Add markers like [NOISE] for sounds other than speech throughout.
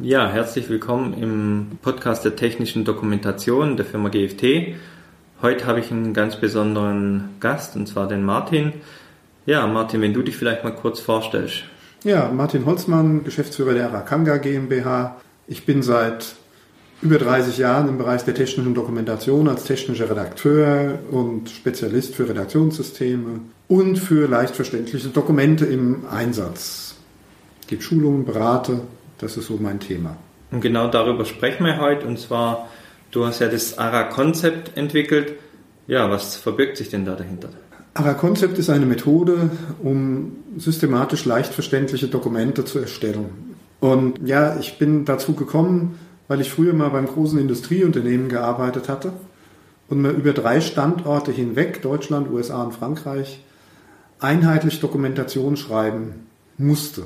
Ja, herzlich willkommen im Podcast der technischen Dokumentation der Firma GFT. Heute habe ich einen ganz besonderen Gast, und zwar den Martin. Ja, Martin, wenn du dich vielleicht mal kurz vorstellst. Ja, Martin Holzmann, Geschäftsführer der Arakanga GmbH. Ich bin seit über 30 Jahren im Bereich der technischen Dokumentation als technischer Redakteur und Spezialist für Redaktionssysteme und für leicht verständliche Dokumente im Einsatz. Ich gebe Schulungen, berate, das ist so mein Thema. Und genau darüber sprechen wir heute. Und zwar, du hast ja das ARA-Konzept entwickelt. Ja, was verbirgt sich denn da dahinter? ARA-Konzept ist eine Methode, um systematisch leicht verständliche Dokumente zu erstellen. Und ja, ich bin dazu gekommen, weil ich früher mal beim großen Industrieunternehmen gearbeitet hatte und mir über drei Standorte hinweg, Deutschland, USA und Frankreich, einheitlich Dokumentation schreiben musste.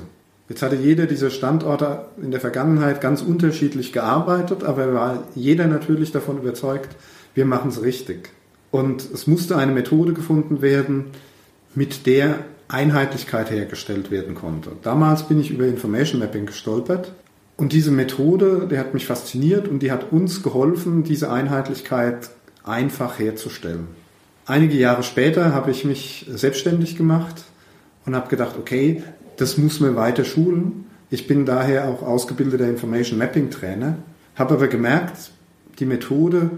Jetzt hatte jeder dieser Standorte in der Vergangenheit ganz unterschiedlich gearbeitet, aber war jeder natürlich davon überzeugt, wir machen es richtig. Und es musste eine Methode gefunden werden, mit der Einheitlichkeit hergestellt werden konnte. Damals bin ich über Information Mapping gestolpert und diese Methode, die hat mich fasziniert und die hat uns geholfen, diese Einheitlichkeit einfach herzustellen. Einige Jahre später habe ich mich selbstständig gemacht und habe gedacht, okay, das muss man weiter schulen. Ich bin daher auch ausgebildeter Information Mapping Trainer, habe aber gemerkt, die Methode,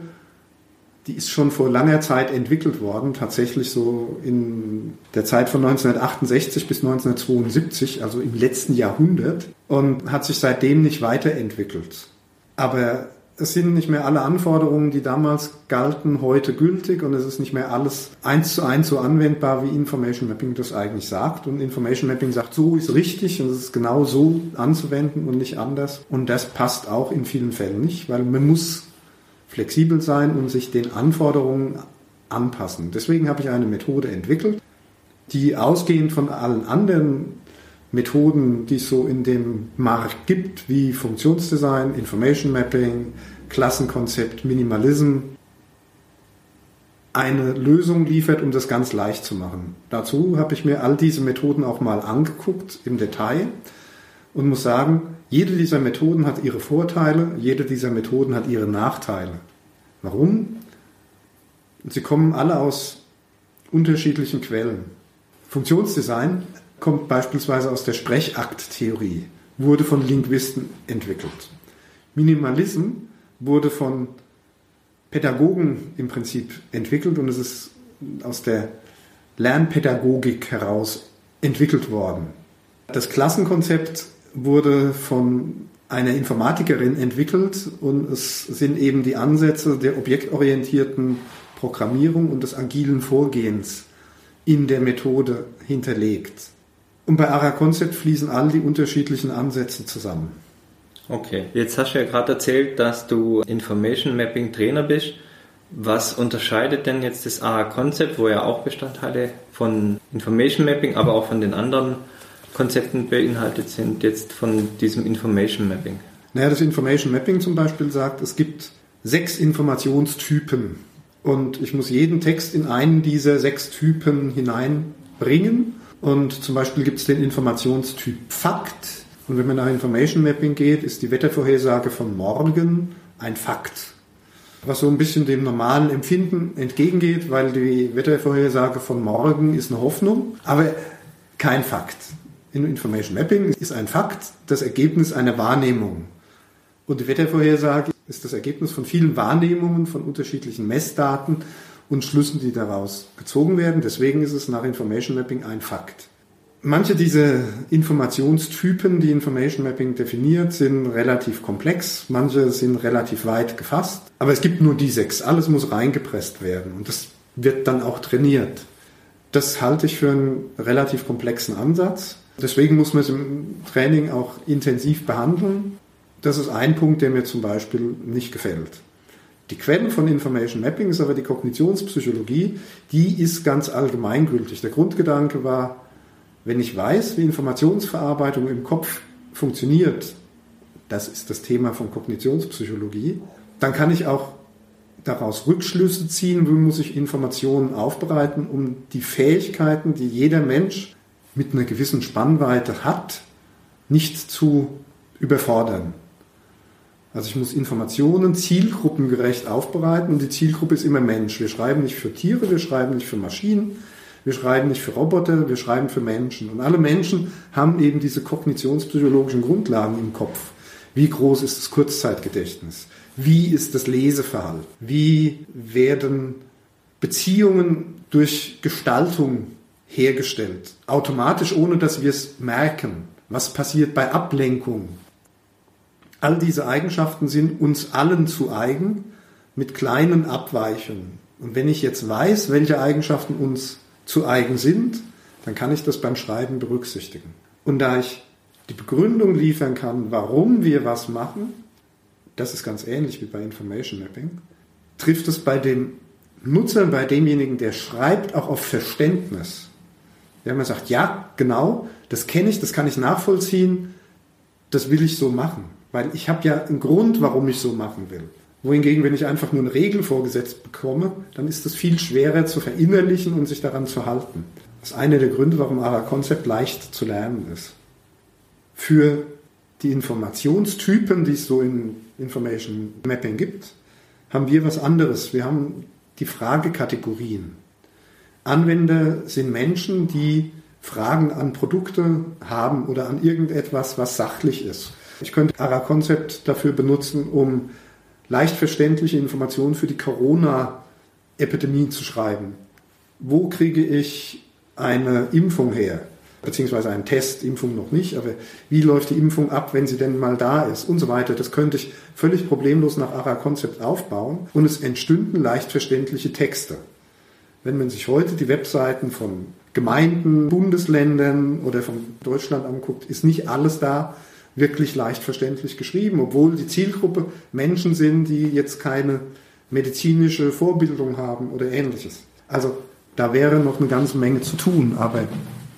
die ist schon vor langer Zeit entwickelt worden, tatsächlich so in der Zeit von 1968 bis 1972, also im letzten Jahrhundert, und hat sich seitdem nicht weiterentwickelt. Aber es sind nicht mehr alle Anforderungen, die damals galten, heute gültig und es ist nicht mehr alles eins zu eins so anwendbar, wie Information Mapping das eigentlich sagt. Und Information Mapping sagt, so ist richtig und es ist genau so anzuwenden und nicht anders. Und das passt auch in vielen Fällen nicht, weil man muss flexibel sein und sich den Anforderungen anpassen. Deswegen habe ich eine Methode entwickelt, die ausgehend von allen anderen Methoden, die es so in dem Markt gibt, wie Funktionsdesign, Information Mapping, Klassenkonzept, Minimalism, eine Lösung liefert, um das ganz leicht zu machen. Dazu habe ich mir all diese Methoden auch mal angeguckt im Detail und muss sagen, jede dieser Methoden hat ihre Vorteile, jede dieser Methoden hat ihre Nachteile. Warum? Sie kommen alle aus unterschiedlichen Quellen. Funktionsdesign kommt beispielsweise aus der Sprechakttheorie, wurde von Linguisten entwickelt. Minimalism wurde von Pädagogen im Prinzip entwickelt und es ist aus der Lernpädagogik heraus entwickelt worden. Das Klassenkonzept wurde von einer Informatikerin entwickelt und es sind eben die Ansätze der objektorientierten Programmierung und des agilen Vorgehens in der Methode hinterlegt. Und bei ARA Concept fließen all die unterschiedlichen Ansätze zusammen. Okay, jetzt hast du ja gerade erzählt, dass du Information Mapping Trainer bist. Was unterscheidet denn jetzt das ARA Concept, wo ja auch Bestandteile von Information Mapping, aber auch von den anderen Konzepten beinhaltet sind, jetzt von diesem Information Mapping? Naja, das Information Mapping zum Beispiel sagt, es gibt sechs Informationstypen und ich muss jeden Text in einen dieser sechs Typen hineinbringen und zum Beispiel gibt es den Informationstyp Fakt. Und wenn man nach Information Mapping geht, ist die Wettervorhersage von morgen ein Fakt. Was so ein bisschen dem normalen Empfinden entgegengeht, weil die Wettervorhersage von morgen ist eine Hoffnung, aber kein Fakt. In Information Mapping ist ein Fakt das Ergebnis einer Wahrnehmung. Und die Wettervorhersage ist das Ergebnis von vielen Wahrnehmungen, von unterschiedlichen Messdaten und Schlüssen, die daraus gezogen werden. Deswegen ist es nach Information Mapping ein Fakt. Manche dieser Informationstypen, die Information Mapping definiert, sind relativ komplex, manche sind relativ weit gefasst, aber es gibt nur die sechs. Alles muss reingepresst werden und das wird dann auch trainiert. Das halte ich für einen relativ komplexen Ansatz. Deswegen muss man es im Training auch intensiv behandeln. Das ist ein Punkt, der mir zum Beispiel nicht gefällt. Die Quelle von Information Mapping ist aber die Kognitionspsychologie, die ist ganz allgemeingültig. Der Grundgedanke war, wenn ich weiß, wie Informationsverarbeitung im Kopf funktioniert, das ist das Thema von Kognitionspsychologie, dann kann ich auch daraus Rückschlüsse ziehen, wie muss ich Informationen aufbereiten, um die Fähigkeiten, die jeder Mensch mit einer gewissen Spannweite hat, nicht zu überfordern. Also ich muss Informationen zielgruppengerecht aufbereiten und die Zielgruppe ist immer Mensch. Wir schreiben nicht für Tiere, wir schreiben nicht für Maschinen, wir schreiben nicht für Roboter, wir schreiben für Menschen. Und alle Menschen haben eben diese kognitionspsychologischen Grundlagen im Kopf. Wie groß ist das Kurzzeitgedächtnis? Wie ist das Leseverhalten? Wie werden Beziehungen durch Gestaltung hergestellt? Automatisch, ohne dass wir es merken. Was passiert bei Ablenkung? All diese Eigenschaften sind uns allen zu eigen mit kleinen Abweichungen. Und wenn ich jetzt weiß, welche Eigenschaften uns zu eigen sind, dann kann ich das beim Schreiben berücksichtigen. Und da ich die Begründung liefern kann, warum wir was machen, das ist ganz ähnlich wie bei Information Mapping, trifft es bei dem Nutzer, bei demjenigen, der schreibt, auch auf Verständnis. Wenn man sagt, ja, genau, das kenne ich, das kann ich nachvollziehen, das will ich so machen. Weil ich habe ja einen Grund, warum ich so machen will. Wohingegen, wenn ich einfach nur eine Regel vorgesetzt bekomme, dann ist es viel schwerer zu verinnerlichen und sich daran zu halten. Das ist einer der Gründe, warum ARA-Konzept leicht zu lernen ist. Für die Informationstypen, die es so in Information Mapping gibt, haben wir was anderes. Wir haben die Fragekategorien. Anwender sind Menschen, die Fragen an Produkte haben oder an irgendetwas, was sachlich ist. Ich könnte ARA-Konzept dafür benutzen, um leicht verständliche Informationen für die Corona-Epidemie zu schreiben. Wo kriege ich eine Impfung her? Beziehungsweise einen Test, Impfung noch nicht, aber wie läuft die Impfung ab, wenn sie denn mal da ist und so weiter. Das könnte ich völlig problemlos nach ARA-Konzept aufbauen und es entstünden leicht verständliche Texte. Wenn man sich heute die Webseiten von Gemeinden, Bundesländern oder von Deutschland anguckt, ist nicht alles da, wirklich leicht verständlich geschrieben, obwohl die Zielgruppe Menschen sind, die jetzt keine medizinische Vorbildung haben oder ähnliches. Also da wäre noch eine ganze Menge zu tun, aber.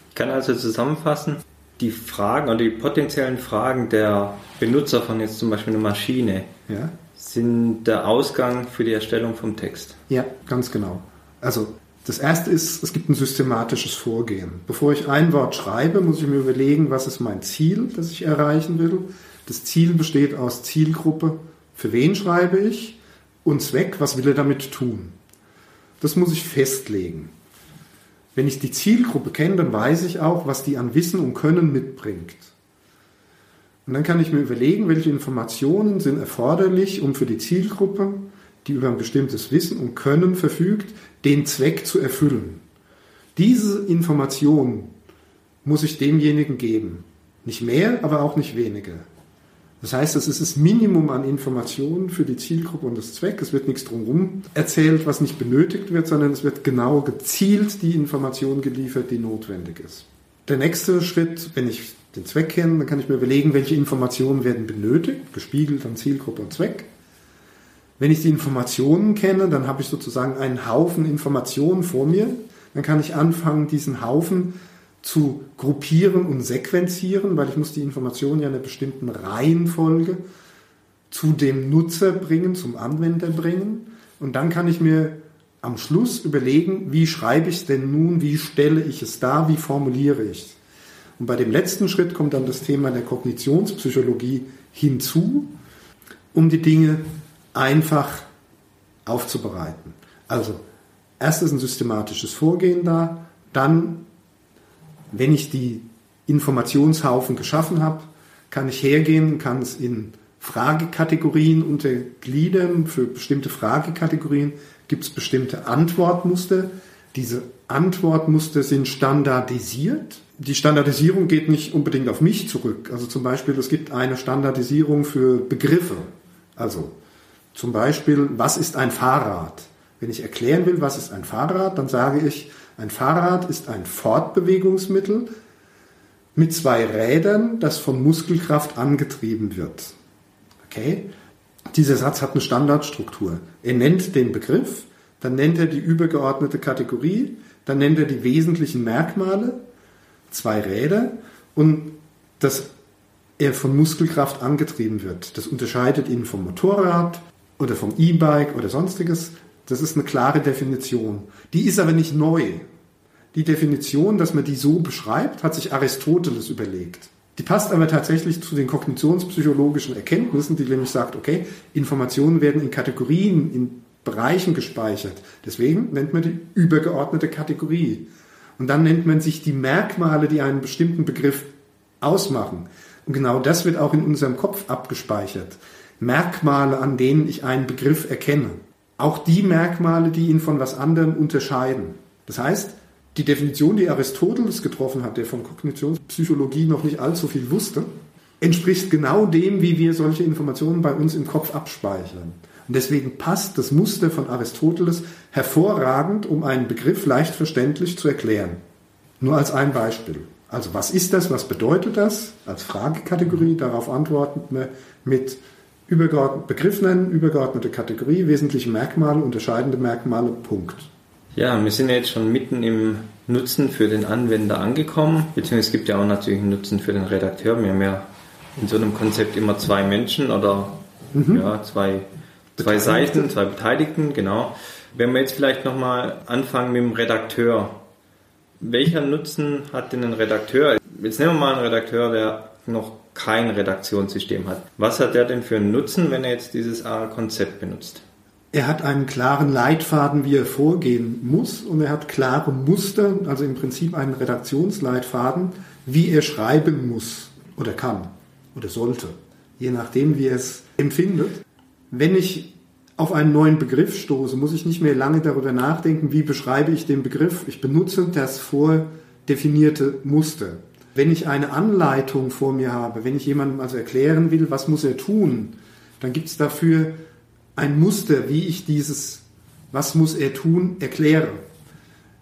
Ich kann also zusammenfassen, die Fragen oder die potenziellen Fragen der Benutzer von jetzt zum Beispiel einer Maschine ja. sind der Ausgang für die Erstellung vom Text. Ja, ganz genau. Also das erste ist, es gibt ein systematisches Vorgehen. Bevor ich ein Wort schreibe, muss ich mir überlegen, was ist mein Ziel, das ich erreichen will. Das Ziel besteht aus Zielgruppe, für wen schreibe ich und Zweck, was will er damit tun. Das muss ich festlegen. Wenn ich die Zielgruppe kenne, dann weiß ich auch, was die an Wissen und Können mitbringt. Und dann kann ich mir überlegen, welche Informationen sind erforderlich, um für die Zielgruppe die über ein bestimmtes Wissen und Können verfügt, den Zweck zu erfüllen. Diese Information muss ich demjenigen geben. Nicht mehr, aber auch nicht weniger. Das heißt, es ist das Minimum an Informationen für die Zielgruppe und das Zweck. Es wird nichts drumherum erzählt, was nicht benötigt wird, sondern es wird genau gezielt die Information geliefert, die notwendig ist. Der nächste Schritt, wenn ich den Zweck kenne, dann kann ich mir überlegen, welche Informationen werden benötigt, gespiegelt an Zielgruppe und Zweck. Wenn ich die Informationen kenne, dann habe ich sozusagen einen Haufen Informationen vor mir. Dann kann ich anfangen, diesen Haufen zu gruppieren und sequenzieren, weil ich muss die Informationen ja in einer bestimmten Reihenfolge zu dem Nutzer bringen, zum Anwender bringen. Und dann kann ich mir am Schluss überlegen, wie schreibe ich es denn nun, wie stelle ich es dar, wie formuliere ich es. Und bei dem letzten Schritt kommt dann das Thema der Kognitionspsychologie hinzu, um die Dinge einfach aufzubereiten. Also erst ist ein systematisches Vorgehen da, dann, wenn ich die Informationshaufen geschaffen habe, kann ich hergehen, kann es in Fragekategorien untergliedern. Für bestimmte Fragekategorien gibt es bestimmte Antwortmuster. Diese Antwortmuster sind standardisiert. Die Standardisierung geht nicht unbedingt auf mich zurück. Also zum Beispiel, es gibt eine Standardisierung für Begriffe. Also zum Beispiel, was ist ein Fahrrad? Wenn ich erklären will, was ist ein Fahrrad, dann sage ich, ein Fahrrad ist ein Fortbewegungsmittel mit zwei Rädern, das von Muskelkraft angetrieben wird. Okay? Dieser Satz hat eine Standardstruktur. Er nennt den Begriff, dann nennt er die übergeordnete Kategorie, dann nennt er die wesentlichen Merkmale, zwei Räder und dass er von Muskelkraft angetrieben wird. Das unterscheidet ihn vom Motorrad, oder vom E-Bike oder sonstiges. Das ist eine klare Definition. Die ist aber nicht neu. Die Definition, dass man die so beschreibt, hat sich Aristoteles überlegt. Die passt aber tatsächlich zu den kognitionspsychologischen Erkenntnissen, die nämlich sagt, okay, Informationen werden in Kategorien, in Bereichen gespeichert. Deswegen nennt man die übergeordnete Kategorie. Und dann nennt man sich die Merkmale, die einen bestimmten Begriff ausmachen. Und genau das wird auch in unserem Kopf abgespeichert. Merkmale, an denen ich einen Begriff erkenne. Auch die Merkmale, die ihn von was anderem unterscheiden. Das heißt, die Definition, die Aristoteles getroffen hat, der von Kognitionspsychologie noch nicht allzu viel wusste, entspricht genau dem, wie wir solche Informationen bei uns im Kopf abspeichern. Und deswegen passt das Muster von Aristoteles hervorragend, um einen Begriff leicht verständlich zu erklären. Nur als ein Beispiel. Also was ist das, was bedeutet das? Als Fragekategorie, darauf antworten wir mit Begriff nennen, übergeordnete Kategorie, wesentliche Merkmale, unterscheidende Merkmale, Punkt. Ja, wir sind jetzt schon mitten im Nutzen für den Anwender angekommen, beziehungsweise es gibt ja auch natürlich einen Nutzen für den Redakteur. Wir haben ja in so einem Konzept immer zwei Menschen oder mhm. ja, zwei Zwei Seiten, zwei Beteiligten, genau. Wenn wir jetzt vielleicht nochmal anfangen mit dem Redakteur. Welcher Nutzen hat denn ein Redakteur? Jetzt nehmen wir mal einen Redakteur, der noch kein Redaktionssystem hat. Was hat der denn für einen Nutzen, wenn er jetzt dieses A-Konzept benutzt? Er hat einen klaren Leitfaden, wie er vorgehen muss und er hat klare Muster, also im Prinzip einen Redaktionsleitfaden, wie er schreiben muss oder kann oder sollte, je nachdem, wie er es empfindet wenn ich auf einen neuen Begriff stoße, muss ich nicht mehr lange darüber nachdenken, wie beschreibe ich den Begriff. Ich benutze das vordefinierte Muster. Wenn ich eine Anleitung vor mir habe, wenn ich jemandem also erklären will, was muss er tun, dann gibt es dafür ein Muster, wie ich dieses, was muss er tun, erkläre.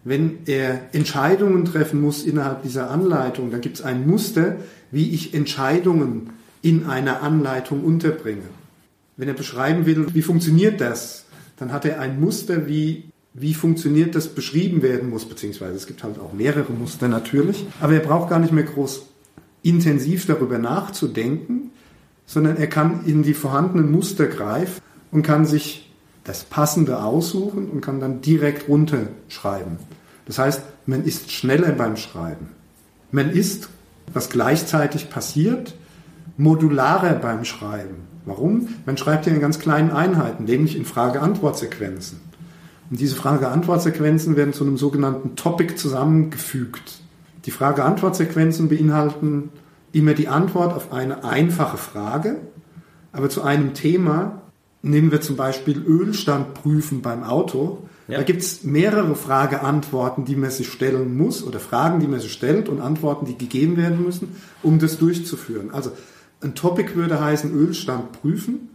Wenn er Entscheidungen treffen muss innerhalb dieser Anleitung, dann gibt es ein Muster, wie ich Entscheidungen in einer Anleitung unterbringe. Wenn er beschreiben will, wie funktioniert das, dann hat er ein Muster, wie, wie funktioniert das beschrieben werden muss, beziehungsweise es gibt halt auch mehrere Muster natürlich, aber er braucht gar nicht mehr groß intensiv darüber nachzudenken, sondern er kann in die vorhandenen Muster greifen und kann sich das Passende aussuchen und kann dann direkt runterschreiben. Das heißt, man ist schneller beim Schreiben. Man ist, was gleichzeitig passiert, modularer beim Schreiben. Warum? Man schreibt ja in ganz kleinen Einheiten, nämlich in Frage-Antwort-Sequenzen. Und diese Frage-Antwort-Sequenzen werden zu einem sogenannten Topic zusammengefügt. Die Frage-Antwort-Sequenzen beinhalten immer die Antwort auf eine einfache Frage, aber zu einem Thema, nehmen wir zum Beispiel Ölstand prüfen beim Auto, ja. da gibt es mehrere Frage-Antworten, die man sich stellen muss oder Fragen, die man sich stellt und Antworten, die gegeben werden müssen, um das durchzuführen. Also ein Topic würde heißen Ölstand prüfen,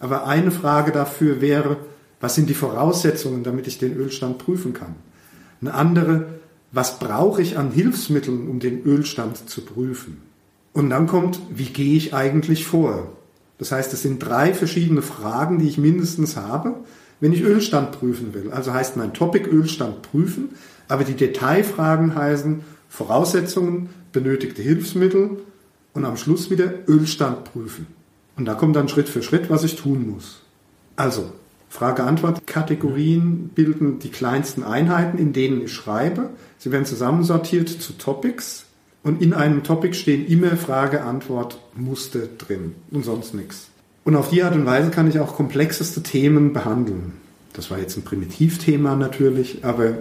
aber eine Frage dafür wäre, was sind die Voraussetzungen, damit ich den Ölstand prüfen kann? Eine andere, was brauche ich an Hilfsmitteln, um den Ölstand zu prüfen? Und dann kommt, wie gehe ich eigentlich vor? Das heißt, es sind drei verschiedene Fragen, die ich mindestens habe, wenn ich Ölstand prüfen will. Also heißt mein Topic Ölstand prüfen, aber die Detailfragen heißen Voraussetzungen, benötigte Hilfsmittel, und am Schluss wieder Ölstand prüfen. Und da kommt dann Schritt für Schritt, was ich tun muss. Also, Frage-Antwort-Kategorien bilden die kleinsten Einheiten, in denen ich schreibe. Sie werden zusammensortiert zu Topics und in einem Topic stehen immer Frage-Antwort-Muster drin und sonst nichts. Und auf die Art und Weise kann ich auch komplexeste Themen behandeln. Das war jetzt ein Primitivthema natürlich, aber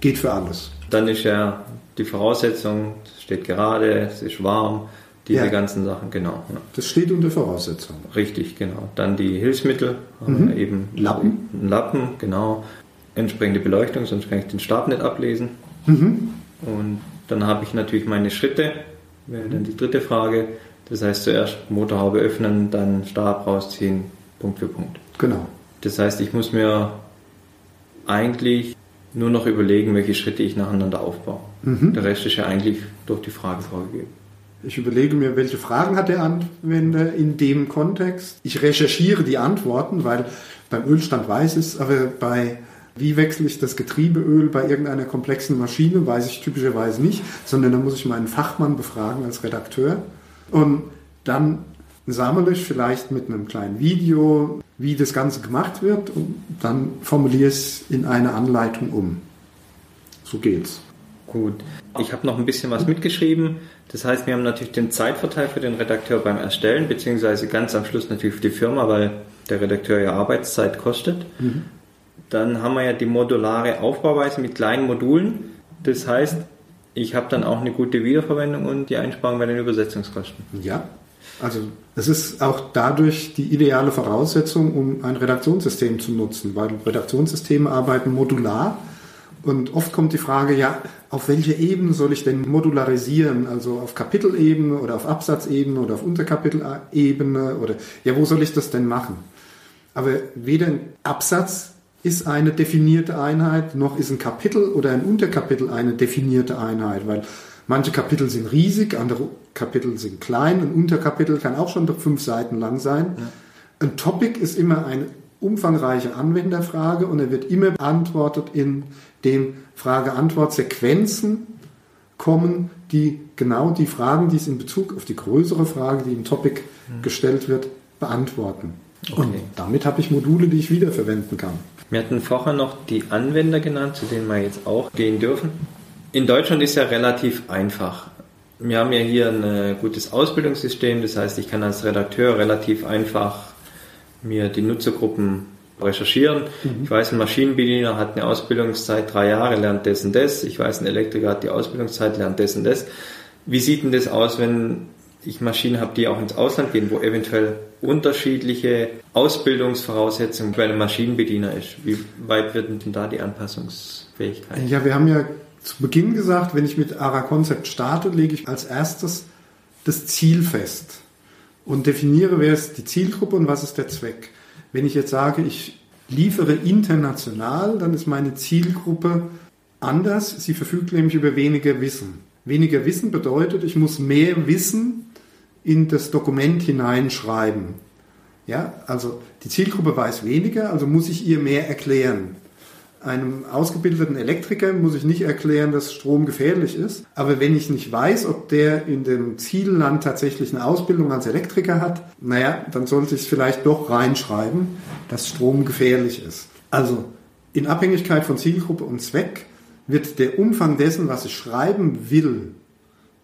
geht für alles. Dann ist ja die Voraussetzung, es steht gerade, es ist warm, diese ja. ganzen Sachen, genau. Ja. Das steht unter Voraussetzung. Richtig, genau. Dann die Hilfsmittel, mhm. eben Lappen. Lappen, genau. Entsprechende Beleuchtung, sonst kann ich den Stab nicht ablesen. Mhm. Und dann habe ich natürlich meine Schritte, wäre dann die dritte Frage. Das heißt zuerst Motorhaube öffnen, dann Stab rausziehen, Punkt für Punkt. Genau. Das heißt, ich muss mir eigentlich nur noch überlegen, welche Schritte ich nacheinander aufbaue. Mhm. Der Rest ist ja eigentlich durch die Frage vorgegeben. Ich überlege mir, welche Fragen hat der Anwender in dem Kontext. Ich recherchiere die Antworten, weil beim Ölstand weiß ich es, aber bei wie wechsle ich das Getriebeöl bei irgendeiner komplexen Maschine, weiß ich typischerweise nicht, sondern da muss ich meinen Fachmann befragen als Redakteur. Und dann sammle ich vielleicht mit einem kleinen Video, wie das Ganze gemacht wird und dann formuliere ich es in eine Anleitung um. So geht's. Gut. Ich habe noch ein bisschen was mitgeschrieben. Das heißt, wir haben natürlich den Zeitverteil für den Redakteur beim Erstellen, beziehungsweise ganz am Schluss natürlich für die Firma, weil der Redakteur ja Arbeitszeit kostet. Mhm. Dann haben wir ja die modulare Aufbauweise mit kleinen Modulen. Das heißt, ich habe dann auch eine gute Wiederverwendung und die Einsparung bei den Übersetzungskosten. Ja, also es ist auch dadurch die ideale Voraussetzung, um ein Redaktionssystem zu nutzen, weil Redaktionssysteme arbeiten modular und oft kommt die Frage, ja, auf welche Ebene soll ich denn modularisieren? Also auf Kapitelebene oder auf Absatzebene oder auf Unterkapitelebene oder ja, wo soll ich das denn machen? Aber weder ein Absatz ist eine definierte Einheit, noch ist ein Kapitel oder ein Unterkapitel eine definierte Einheit, weil manche Kapitel sind riesig, andere Kapitel sind klein, ein Unterkapitel kann auch schon fünf Seiten lang sein. Ja. Ein Topic ist immer eine umfangreiche Anwenderfrage und er wird immer beantwortet, indem Frage-Antwort-Sequenzen kommen, die genau die Fragen, die es in Bezug auf die größere Frage, die im Topic mhm. gestellt wird, beantworten. Okay. Und damit habe ich Module, die ich wiederverwenden kann. Wir hatten vorher noch die Anwender genannt, zu denen wir jetzt auch gehen dürfen. In Deutschland ist ja relativ einfach. Wir haben ja hier ein gutes Ausbildungssystem, das heißt, ich kann als Redakteur relativ einfach mir die Nutzergruppen recherchieren. Mhm. Ich weiß, ein Maschinenbediener hat eine Ausbildungszeit drei Jahre, lernt das und das. Ich weiß, ein Elektriker hat die Ausbildungszeit, lernt das und das. Wie sieht denn das aus, wenn ich Maschinen habe, die auch ins Ausland gehen, wo eventuell unterschiedliche Ausbildungsvoraussetzungen bei einem Maschinenbediener ist? Wie weit wird denn da die Anpassungsfähigkeit? Ja, wir haben ja zu Beginn gesagt, wenn ich mit ARA Concept starte, lege ich als erstes das Ziel fest und definiere, wer ist die Zielgruppe und was ist der Zweck. Wenn ich jetzt sage, ich liefere international, dann ist meine Zielgruppe anders. Sie verfügt nämlich über weniger Wissen. Weniger Wissen bedeutet, ich muss mehr Wissen in das Dokument hineinschreiben. Ja, also die Zielgruppe weiß weniger, also muss ich ihr mehr erklären. Einem ausgebildeten Elektriker muss ich nicht erklären, dass Strom gefährlich ist. Aber wenn ich nicht weiß, ob der in dem Zielland tatsächlich eine Ausbildung als Elektriker hat, naja, dann sollte ich es vielleicht doch reinschreiben, dass Strom gefährlich ist. Also in Abhängigkeit von Zielgruppe und Zweck wird der Umfang dessen, was ich schreiben will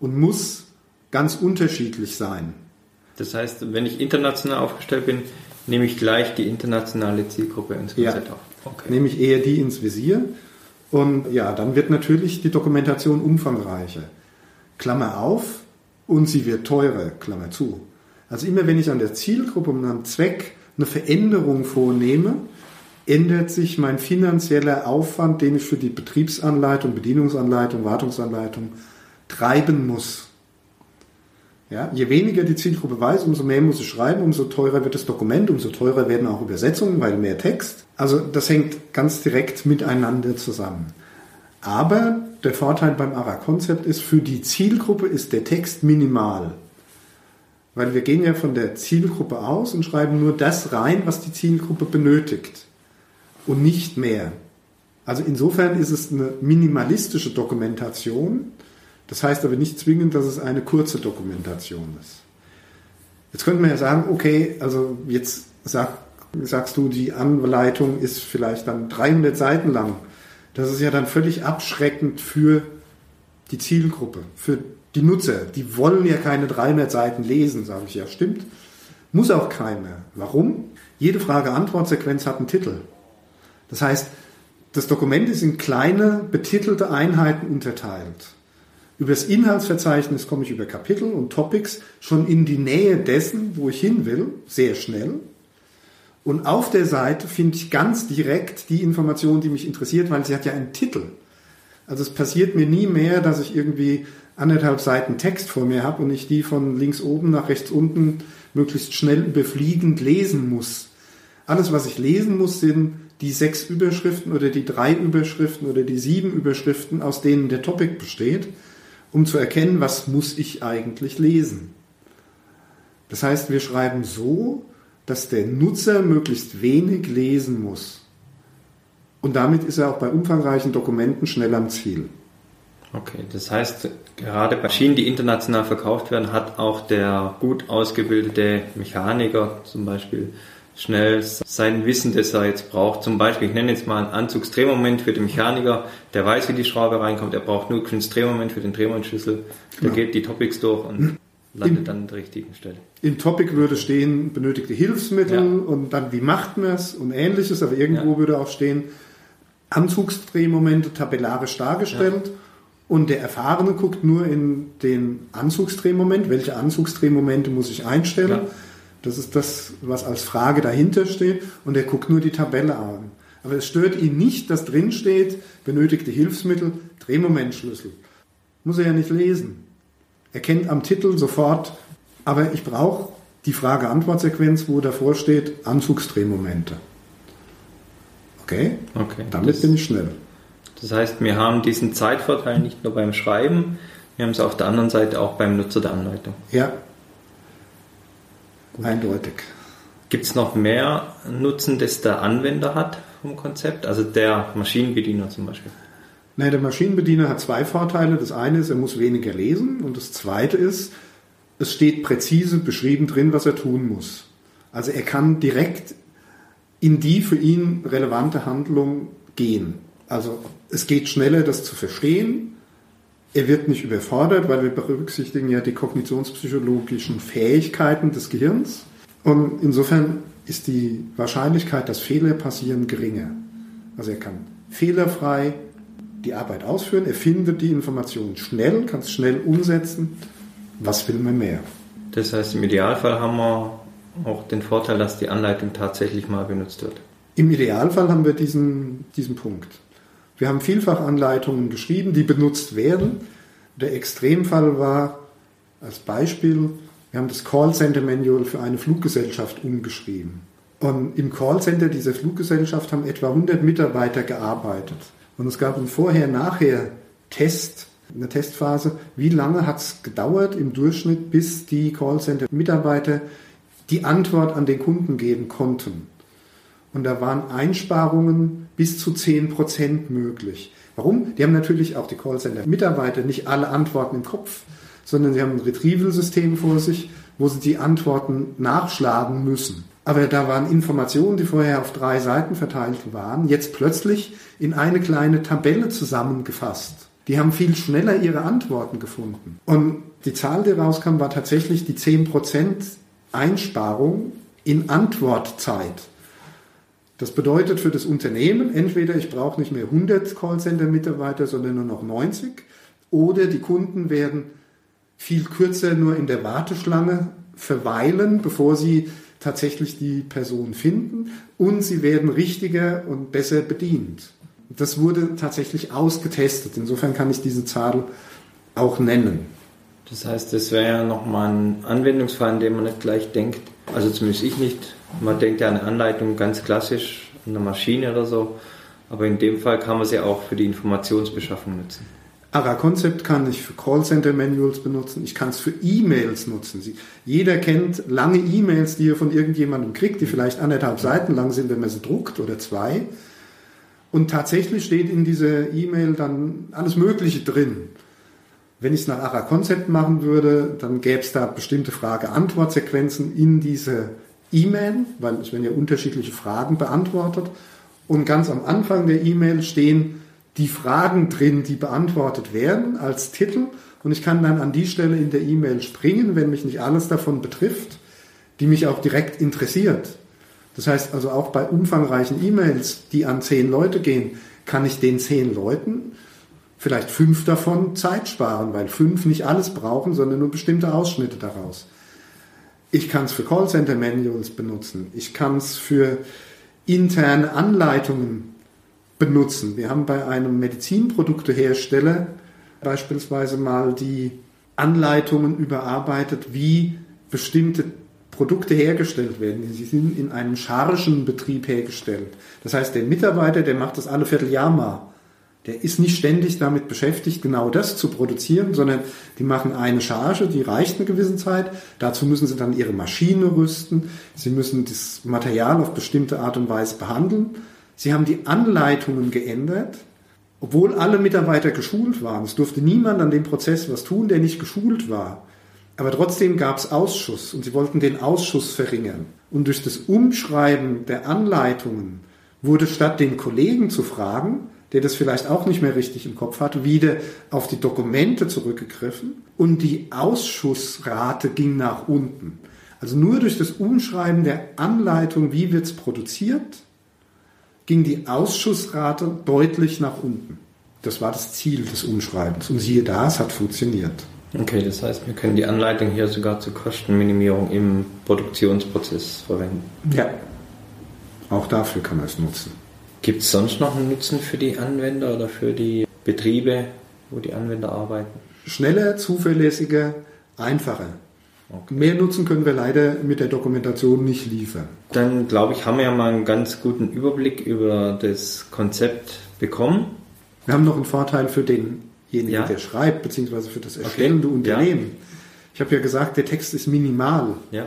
und muss, ganz unterschiedlich sein. Das heißt, wenn ich international aufgestellt bin, nehme ich gleich die internationale Zielgruppe ins Konzept ja. auf. Okay. Nehme ich eher die ins Visier. Und ja, dann wird natürlich die Dokumentation umfangreicher. Klammer auf, und sie wird teurer, Klammer zu. Also immer wenn ich an der Zielgruppe und am Zweck eine Veränderung vornehme, ändert sich mein finanzieller Aufwand, den ich für die Betriebsanleitung, Bedienungsanleitung, Wartungsanleitung treiben muss. Ja, je weniger die Zielgruppe weiß, umso mehr muss ich schreiben, umso teurer wird das Dokument, umso teurer werden auch Übersetzungen, weil mehr Text. Also das hängt ganz direkt miteinander zusammen. Aber der Vorteil beim ARA-Konzept ist, für die Zielgruppe ist der Text minimal. Weil wir gehen ja von der Zielgruppe aus und schreiben nur das rein, was die Zielgruppe benötigt. Und nicht mehr. Also insofern ist es eine minimalistische Dokumentation, das heißt aber nicht zwingend, dass es eine kurze Dokumentation ist. Jetzt könnte man ja sagen, okay, also jetzt sag, sagst du, die Anleitung ist vielleicht dann 300 Seiten lang. Das ist ja dann völlig abschreckend für die Zielgruppe, für die Nutzer. Die wollen ja keine 300 Seiten lesen, sage ich ja, stimmt. Muss auch keiner. Warum? Jede Frage-Antwort-Sequenz hat einen Titel. Das heißt, das Dokument ist in kleine betitelte Einheiten unterteilt. Über das Inhaltsverzeichnis komme ich über Kapitel und Topics schon in die Nähe dessen, wo ich hin will, sehr schnell. Und auf der Seite finde ich ganz direkt die Information, die mich interessiert, weil sie hat ja einen Titel. Also es passiert mir nie mehr, dass ich irgendwie anderthalb Seiten Text vor mir habe und ich die von links oben nach rechts unten möglichst schnell überfliegend lesen muss. Alles, was ich lesen muss, sind die sechs Überschriften oder die drei Überschriften oder die sieben Überschriften, aus denen der Topic besteht um zu erkennen, was muss ich eigentlich lesen. Das heißt, wir schreiben so, dass der Nutzer möglichst wenig lesen muss. Und damit ist er auch bei umfangreichen Dokumenten schnell am Ziel. Okay, das heißt, gerade bei Maschinen, die international verkauft werden, hat auch der gut ausgebildete Mechaniker zum Beispiel schnell sein Wissen, das er jetzt braucht. Zum Beispiel, ich nenne jetzt mal einen Anzugsdrehmoment für den Mechaniker, der weiß, wie die Schraube reinkommt, er braucht nur einen Drehmoment für den Drehmomentschlüssel, der genau. geht die Topics durch und landet in, dann an der richtigen Stelle. Im Topic würde stehen, benötigte Hilfsmittel ja. und dann, wie macht man es und ähnliches, aber irgendwo ja. würde auch stehen, Anzugsdrehmomente tabellarisch dargestellt. Ja. Und der Erfahrene guckt nur in den Anzugsdrehmoment, welche Anzugsdrehmomente muss ich einstellen. Das ist das, was als Frage dahinter steht. Und er guckt nur die Tabelle an. Aber es stört ihn nicht, dass drin steht, benötigte Hilfsmittel, Drehmomentschlüssel. Muss er ja nicht lesen. Er kennt am Titel sofort, aber ich brauche die Frage-Antwort-Sequenz, wo davor steht, Anzugsdrehmomente. Okay? Okay. Damit bin ich schnell. Das heißt, wir haben diesen Zeitvorteil nicht nur beim Schreiben, wir haben es auf der anderen Seite auch beim Nutzer der Anleitung. Ja, Eindeutig. Gibt es noch mehr Nutzen, das der Anwender hat vom Konzept? Also der Maschinenbediener zum Beispiel? Nein, der Maschinenbediener hat zwei Vorteile. Das eine ist, er muss weniger lesen und das zweite ist, es steht präzise beschrieben drin, was er tun muss. Also er kann direkt in die für ihn relevante Handlung gehen. Also es geht schneller, das zu verstehen. Er wird nicht überfordert, weil wir berücksichtigen ja die kognitionspsychologischen Fähigkeiten des Gehirns. Und insofern ist die Wahrscheinlichkeit, dass Fehler passieren, geringer. Also er kann fehlerfrei die Arbeit ausführen, er findet die Informationen schnell, kann es schnell umsetzen. Was will man mehr? Das heißt, im Idealfall haben wir auch den Vorteil, dass die Anleitung tatsächlich mal benutzt wird. Im Idealfall haben wir diesen, diesen Punkt. Wir haben vielfach Anleitungen geschrieben, die benutzt werden. Der Extremfall war als Beispiel, wir haben das Callcenter Manual für eine Fluggesellschaft umgeschrieben. Und im Callcenter dieser Fluggesellschaft haben etwa 100 Mitarbeiter gearbeitet. Und es gab einen Vorher-Nachher-Test, eine Testphase. Wie lange hat es gedauert im Durchschnitt, bis die Callcenter-Mitarbeiter die Antwort an den Kunden geben konnten? Und da waren Einsparungen bis zu 10 Prozent möglich. Warum? Die haben natürlich auch die Callcenter-Mitarbeiter nicht alle Antworten im Kopf, sondern sie haben ein Retrieval-System vor sich, wo sie die Antworten nachschlagen müssen. Aber da waren Informationen, die vorher auf drei Seiten verteilt waren, jetzt plötzlich in eine kleine Tabelle zusammengefasst. Die haben viel schneller ihre Antworten gefunden. Und die Zahl, die rauskam, war tatsächlich die 10% Einsparung in Antwortzeit. Das bedeutet für das Unternehmen, entweder ich brauche nicht mehr 100 Callcenter-Mitarbeiter, sondern nur noch 90, oder die Kunden werden viel kürzer nur in der Warteschlange verweilen, bevor sie tatsächlich die Person finden, und sie werden richtiger und besser bedient. Das wurde tatsächlich ausgetestet. Insofern kann ich diese Zahl auch nennen. Das heißt, das wäre ja nochmal ein Anwendungsfall, an dem man nicht gleich denkt, also zumindest ich nicht, man denkt ja an eine Anleitung ganz klassisch, eine Maschine oder so. Aber in dem Fall kann man sie auch für die Informationsbeschaffung nutzen. ARA-Konzept kann ich für Callcenter-Manuals benutzen. Ich kann es für E-Mails nutzen. jeder kennt lange E-Mails, die er von irgendjemandem kriegt, die vielleicht anderthalb Seiten lang sind, wenn man sie druckt oder zwei. Und tatsächlich steht in dieser E-Mail dann alles Mögliche drin. Wenn ich es nach ARA-Konzept machen würde, dann gäbe es da bestimmte Frage-Antwort-Sequenzen in diese E-Mail, weil es werden ja unterschiedliche Fragen beantwortet. Und ganz am Anfang der E-Mail stehen die Fragen drin, die beantwortet werden als Titel. Und ich kann dann an die Stelle in der E-Mail springen, wenn mich nicht alles davon betrifft, die mich auch direkt interessiert. Das heißt also auch bei umfangreichen E-Mails, die an zehn Leute gehen, kann ich den zehn Leuten vielleicht fünf davon Zeit sparen, weil fünf nicht alles brauchen, sondern nur bestimmte Ausschnitte daraus. Ich kann es für Callcenter Manuals benutzen. Ich kann es für interne Anleitungen benutzen. Wir haben bei einem Medizinproduktehersteller beispielsweise mal die Anleitungen überarbeitet, wie bestimmte Produkte hergestellt werden. Sie sind in einem scharischen Betrieb hergestellt. Das heißt, der Mitarbeiter, der macht das alle Vierteljahr mal der ist nicht ständig damit beschäftigt, genau das zu produzieren, sondern die machen eine Charge, die reicht eine gewisse Zeit. Dazu müssen sie dann ihre Maschine rüsten. Sie müssen das Material auf bestimmte Art und Weise behandeln. Sie haben die Anleitungen geändert, obwohl alle Mitarbeiter geschult waren. Es durfte niemand an dem Prozess was tun, der nicht geschult war. Aber trotzdem gab es Ausschuss und sie wollten den Ausschuss verringern. Und durch das Umschreiben der Anleitungen wurde statt den Kollegen zu fragen, der das vielleicht auch nicht mehr richtig im Kopf hatte, wieder auf die Dokumente zurückgegriffen und die Ausschussrate ging nach unten. Also nur durch das Umschreiben der Anleitung, wie wird es produziert, ging die Ausschussrate deutlich nach unten. Das war das Ziel des Umschreibens. Und siehe da, es hat funktioniert. Okay, das heißt, wir können die Anleitung hier sogar zur Kostenminimierung im Produktionsprozess verwenden. Ja, auch dafür kann man es nutzen. Gibt es sonst noch einen Nutzen für die Anwender oder für die Betriebe, wo die Anwender arbeiten? Schnelle, zuverlässige, einfache. Okay. Mehr Nutzen können wir leider mit der Dokumentation nicht liefern. Dann glaube ich, haben wir ja mal einen ganz guten Überblick über das Konzept bekommen. Wir haben noch einen Vorteil für denjenigen, ja. der schreibt, beziehungsweise für das erstellende okay. Unternehmen. Ja. Ich habe ja gesagt, der Text ist minimal. Ja.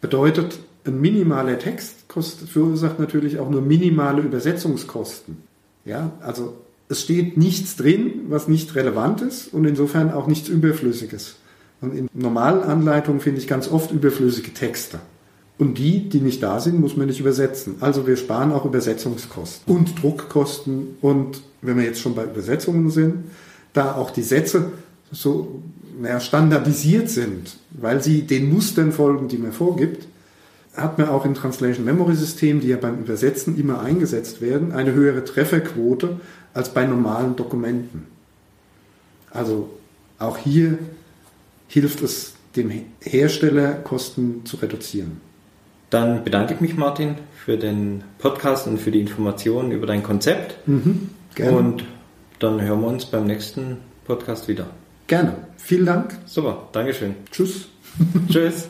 Bedeutet, ein minimaler Text kostet, verursacht natürlich auch nur minimale Übersetzungskosten. Ja, also es steht nichts drin, was nicht relevant ist und insofern auch nichts Überflüssiges. Und in normalen Anleitungen finde ich ganz oft überflüssige Texte. Und die, die nicht da sind, muss man nicht übersetzen. Also wir sparen auch Übersetzungskosten und Druckkosten. Und wenn wir jetzt schon bei Übersetzungen sind, da auch die Sätze so naja, standardisiert sind, weil sie den Mustern folgen, die man vorgibt, hat man auch im Translation Memory System, die ja beim Übersetzen immer eingesetzt werden, eine höhere Trefferquote als bei normalen Dokumenten. Also auch hier hilft es dem Hersteller, Kosten zu reduzieren. Dann bedanke ich mich, Martin, für den Podcast und für die Informationen über dein Konzept. Mhm, gerne. Und dann hören wir uns beim nächsten Podcast wieder. Gerne. Vielen Dank. Super, Dankeschön. Tschüss. [LAUGHS] Tschüss.